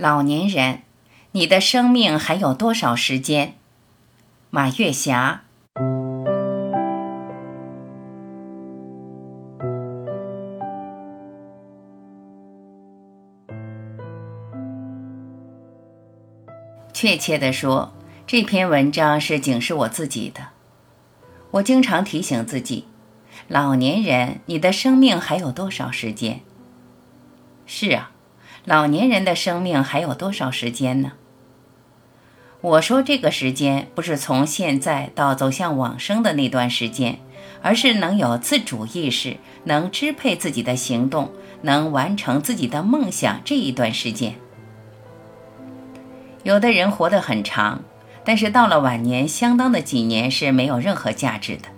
老年人，你的生命还有多少时间？马月霞。确切的说，这篇文章是警示我自己的。我经常提醒自己：老年人，你的生命还有多少时间？是啊。老年人的生命还有多少时间呢？我说这个时间不是从现在到走向往生的那段时间，而是能有自主意识、能支配自己的行动、能完成自己的梦想这一段时间。有的人活得很长，但是到了晚年，相当的几年是没有任何价值的。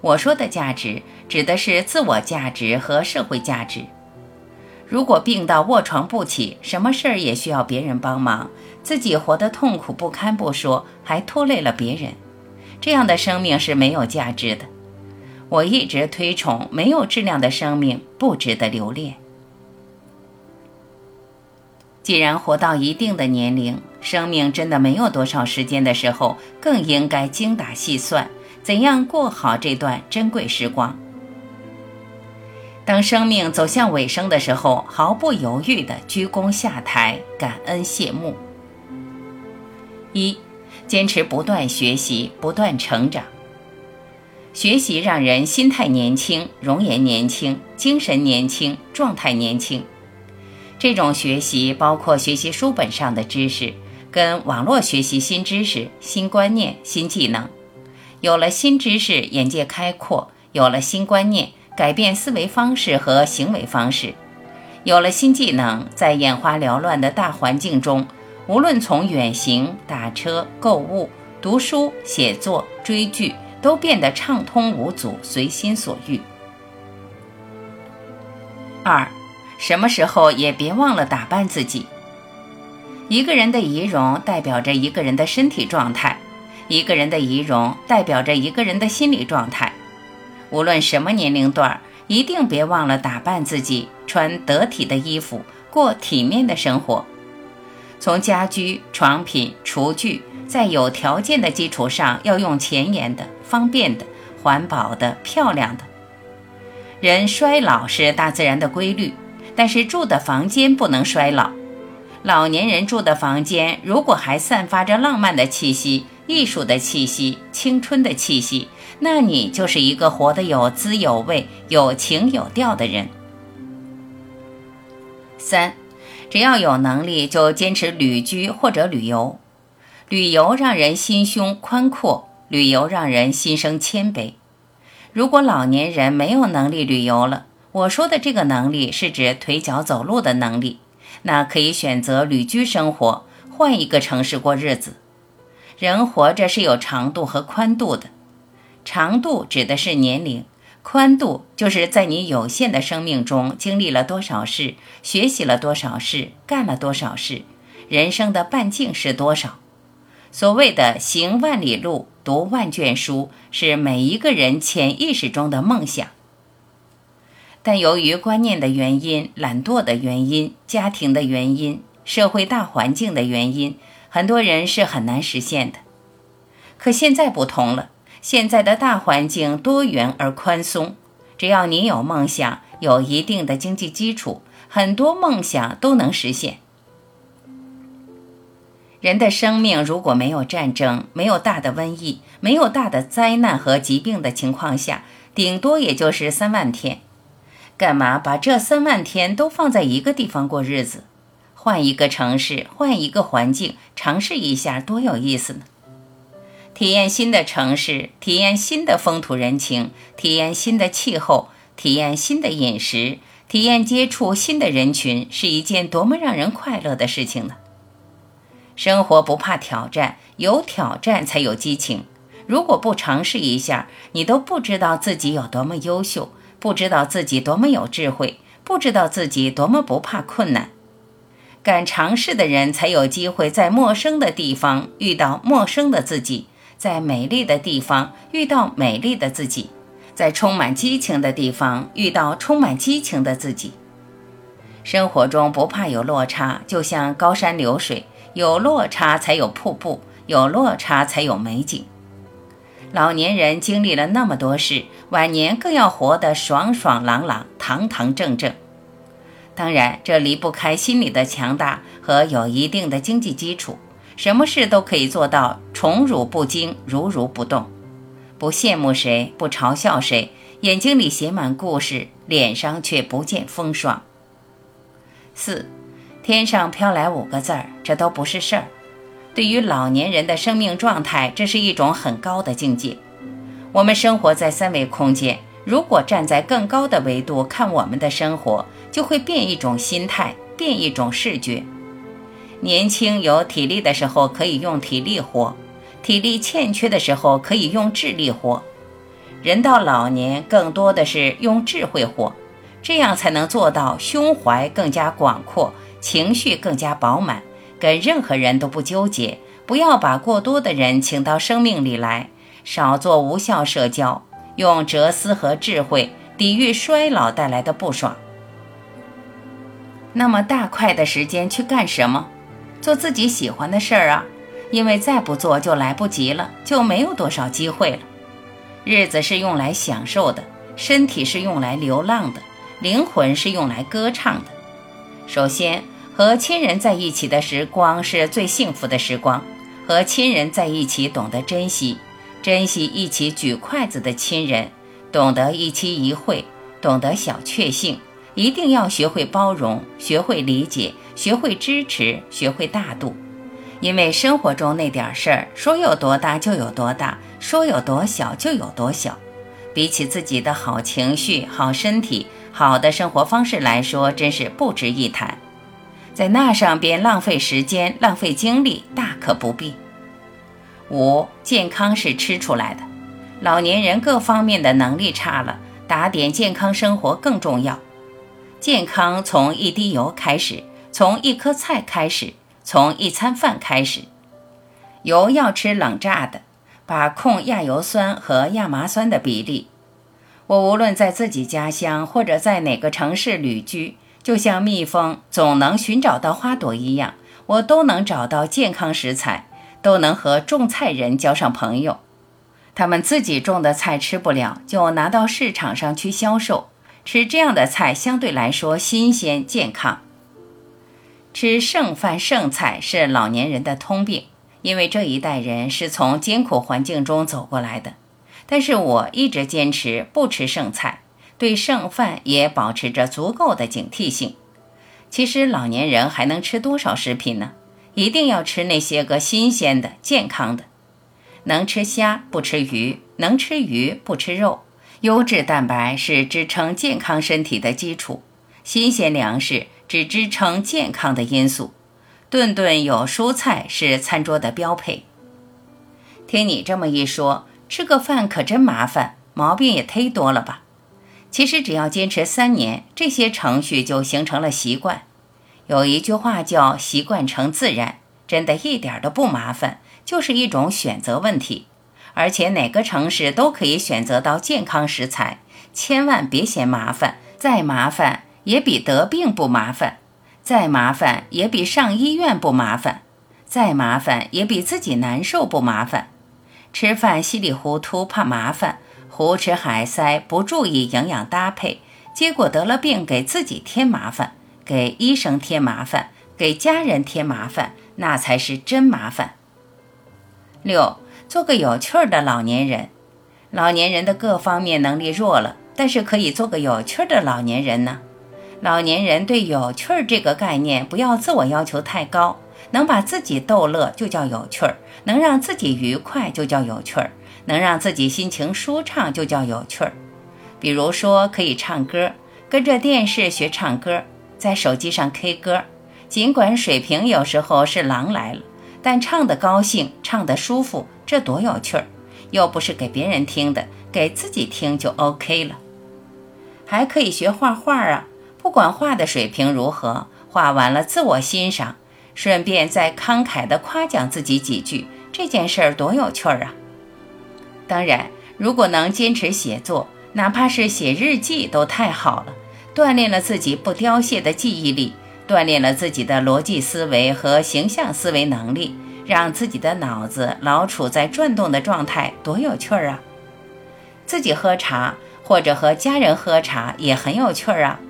我说的价值，指的是自我价值和社会价值。如果病到卧床不起，什么事儿也需要别人帮忙，自己活得痛苦不堪不说，还拖累了别人，这样的生命是没有价值的。我一直推崇没有质量的生命不值得留恋。既然活到一定的年龄，生命真的没有多少时间的时候，更应该精打细算，怎样过好这段珍贵时光。当生命走向尾声的时候，毫不犹豫地鞠躬下台，感恩谢幕。一，坚持不断学习，不断成长。学习让人心态年轻，容颜年轻，精神年轻，状态年轻。这种学习包括学习书本上的知识，跟网络学习新知识、新观念、新技能。有了新知识，眼界开阔；有了新观念。改变思维方式和行为方式，有了新技能，在眼花缭乱的大环境中，无论从远行、打车、购物、读书、写作、追剧，都变得畅通无阻，随心所欲。二，什么时候也别忘了打扮自己。一个人的仪容代表着一个人的身体状态，一个人的仪容代表着一个人的心理状态。无论什么年龄段儿，一定别忘了打扮自己，穿得体的衣服，过体面的生活。从家居、床品、厨具，在有条件的基础上，要用前沿的、方便的、环保的、漂亮的。人衰老是大自然的规律，但是住的房间不能衰老。老年人住的房间，如果还散发着浪漫的气息、艺术的气息、青春的气息。那你就是一个活得有滋有味、有情有调的人。三，只要有能力就坚持旅居或者旅游。旅游让人心胸宽阔，旅游让人心生谦卑。如果老年人没有能力旅游了，我说的这个能力是指腿脚走路的能力，那可以选择旅居生活，换一个城市过日子。人活着是有长度和宽度的。长度指的是年龄，宽度就是在你有限的生命中经历了多少事，学习了多少事，干了多少事，人生的半径是多少。所谓的行万里路，读万卷书，是每一个人潜意识中的梦想。但由于观念的原因、懒惰的原因、家庭的原因、社会大环境的原因，很多人是很难实现的。可现在不同了。现在的大环境多元而宽松，只要你有梦想，有一定的经济基础，很多梦想都能实现。人的生命如果没有战争、没有大的瘟疫、没有大的灾难和疾病的情况下，顶多也就是三万天。干嘛把这三万天都放在一个地方过日子？换一个城市，换一个环境，尝试一下，多有意思呢！体验新的城市，体验新的风土人情，体验新的气候，体验新的饮食，体验接触新的人群，是一件多么让人快乐的事情呢？生活不怕挑战，有挑战才有激情。如果不尝试一下，你都不知道自己有多么优秀，不知道自己多么有智慧，不知道自己多么不怕困难。敢尝试的人才有机会在陌生的地方遇到陌生的自己。在美丽的地方遇到美丽的自己，在充满激情的地方遇到充满激情的自己。生活中不怕有落差，就像高山流水，有落差才有瀑布，有落差才有美景。老年人经历了那么多事，晚年更要活得爽爽朗朗、堂堂正正。当然，这离不开心理的强大和有一定的经济基础，什么事都可以做到宠辱不惊、如如不动，不羡慕谁，不嘲笑谁，眼睛里写满故事，脸上却不见风霜。四，天上飘来五个字儿，这都不是事儿。对于老年人的生命状态，这是一种很高的境界。我们生活在三维空间，如果站在更高的维度看我们的生活，就会变一种心态，变一种视觉。年轻有体力的时候可以用体力活，体力欠缺的时候可以用智力活。人到老年，更多的是用智慧活，这样才能做到胸怀更加广阔，情绪更加饱满。跟任何人都不纠结，不要把过多的人请到生命里来，少做无效社交，用哲思和智慧抵御衰老带来的不爽。那么大块的时间去干什么？做自己喜欢的事儿啊，因为再不做就来不及了，就没有多少机会了。日子是用来享受的，身体是用来流浪的，灵魂是用来歌唱的。首先。和亲人在一起的时光是最幸福的时光。和亲人在一起，懂得珍惜，珍惜一起举筷子的亲人，懂得一期一会，懂得小确幸。一定要学会包容，学会理解，学会支持，学会大度。因为生活中那点事儿，说有多大就有多大，说有多小就有多小。比起自己的好情绪、好身体、好的生活方式来说，真是不值一谈。在那上边浪费时间、浪费精力，大可不必。五，健康是吃出来的，老年人各方面的能力差了，打点健康生活更重要。健康从一滴油开始，从一颗菜开始，从一餐饭开始。油要吃冷榨的，把控亚油酸和亚麻酸的比例。我无论在自己家乡或者在哪个城市旅居。就像蜜蜂总能寻找到花朵一样，我都能找到健康食材，都能和种菜人交上朋友。他们自己种的菜吃不了，就拿到市场上去销售。吃这样的菜相对来说新鲜健康。吃剩饭剩菜是老年人的通病，因为这一代人是从艰苦环境中走过来的。但是我一直坚持不吃剩菜。对剩饭也保持着足够的警惕性。其实老年人还能吃多少食品呢？一定要吃那些个新鲜的、健康的。能吃虾不吃鱼，能吃鱼不吃肉。优质蛋白是支撑健康身体的基础，新鲜粮食只支撑健康的因素。顿顿有蔬菜是餐桌的标配。听你这么一说，吃个饭可真麻烦，毛病也忒多了吧？其实只要坚持三年，这些程序就形成了习惯。有一句话叫“习惯成自然”，真的一点都不麻烦，就是一种选择问题。而且哪个城市都可以选择到健康食材，千万别嫌麻烦。再麻烦也比得病不麻烦，再麻烦也比上医院不麻烦，再麻烦也比自己难受不麻烦。吃饭稀里糊涂怕麻烦。胡吃海塞，不注意营养搭配，结果得了病，给自己添麻烦，给医生添麻烦，给家人添麻烦，那才是真麻烦。六，做个有趣儿的老年人。老年人的各方面能力弱了，但是可以做个有趣儿的老年人呢。老年人对有趣儿这个概念，不要自我要求太高，能把自己逗乐就叫有趣儿，能让自己愉快就叫有趣儿。能让自己心情舒畅就叫有趣儿，比如说可以唱歌，跟着电视学唱歌，在手机上 K 歌，尽管水平有时候是狼来了，但唱得高兴，唱得舒服，这多有趣儿！又不是给别人听的，给自己听就 OK 了。还可以学画画啊，不管画的水平如何，画完了自我欣赏，顺便再慷慨地夸奖自己几句，这件事儿多有趣儿啊！当然，如果能坚持写作，哪怕是写日记都太好了。锻炼了自己不凋谢的记忆力，锻炼了自己的逻辑思维和形象思维能力，让自己的脑子老处在转动的状态，多有趣儿啊！自己喝茶或者和家人喝茶也很有趣儿啊。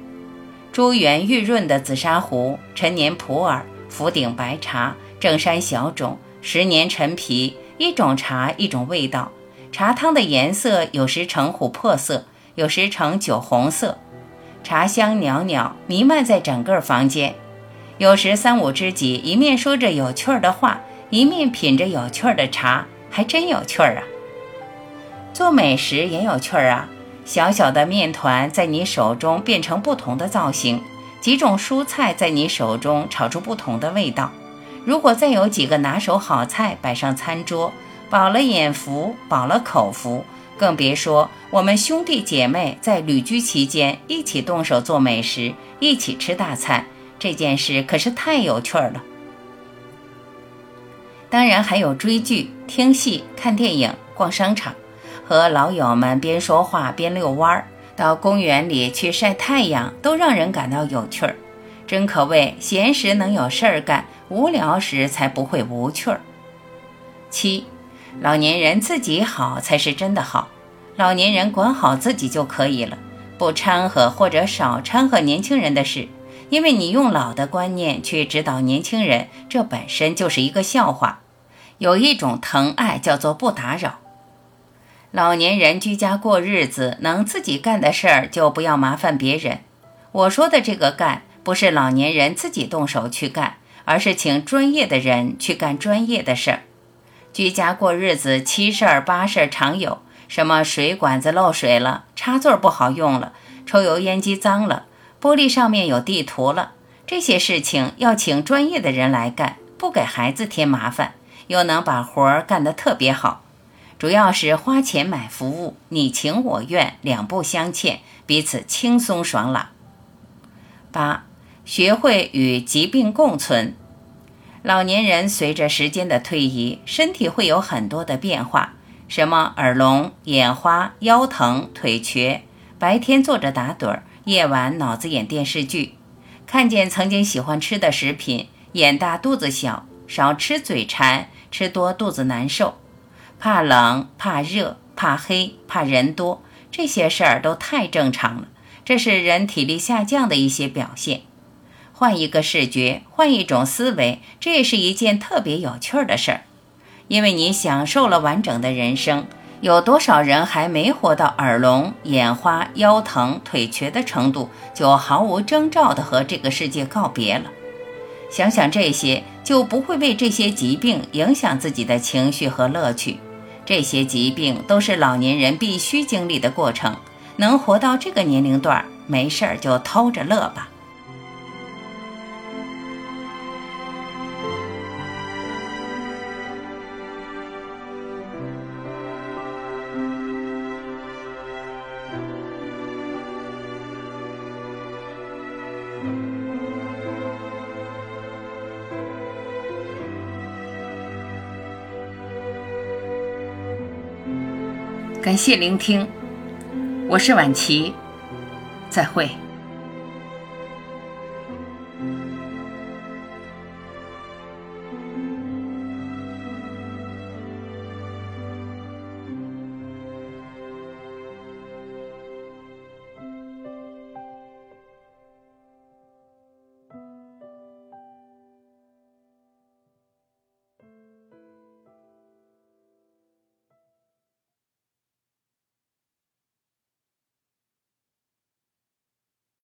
珠圆玉润的紫砂壶，陈年普洱，福鼎白茶，正山小种，十年陈皮，一种茶一种味道。茶汤的颜色有时呈琥珀色，有时呈酒红色，茶香袅袅弥漫在整个房间。有时三五知己一面说着有趣儿的话，一面品着有趣儿的茶，还真有趣儿啊。做美食也有趣儿啊。小小的面团在你手中变成不同的造型，几种蔬菜在你手中炒出不同的味道。如果再有几个拿手好菜摆上餐桌，饱了眼福，饱了口福，更别说我们兄弟姐妹在旅居期间一起动手做美食，一起吃大餐，这件事可是太有趣儿了。当然还有追剧、听戏、看电影、逛商场。和老友们边说话边遛弯儿，到公园里去晒太阳，都让人感到有趣儿。真可谓闲时能有事儿干，无聊时才不会无趣儿。七，老年人自己好才是真的好，老年人管好自己就可以了，不掺和或者少掺和年轻人的事，因为你用老的观念去指导年轻人，这本身就是一个笑话。有一种疼爱叫做不打扰。老年人居家过日子，能自己干的事儿就不要麻烦别人。我说的这个干，不是老年人自己动手去干，而是请专业的人去干专业的事儿。居家过日子，七事儿八事儿常有，什么水管子漏水了，插座不好用了，抽油烟机脏了，玻璃上面有地图了，这些事情要请专业的人来干，不给孩子添麻烦，又能把活儿干得特别好。主要是花钱买服务，你情我愿，两不相欠，彼此轻松爽朗。八，学会与疾病共存。老年人随着时间的推移，身体会有很多的变化，什么耳聋、眼花、腰疼、腿瘸，白天坐着打盹儿，夜晚脑子演电视剧，看见曾经喜欢吃的食品，眼大肚子小，少吃嘴馋，吃多肚子难受。怕冷、怕热、怕黑、怕人多，这些事儿都太正常了。这是人体力下降的一些表现。换一个视觉，换一种思维，这也是一件特别有趣儿的事儿。因为你享受了完整的人生，有多少人还没活到耳聋、眼花、腰疼、腿瘸的程度，就毫无征兆地和这个世界告别了？想想这些，就不会为这些疾病影响自己的情绪和乐趣。这些疾病都是老年人必须经历的过程，能活到这个年龄段，没事儿就偷着乐吧。感谢聆听，我是婉琪，再会。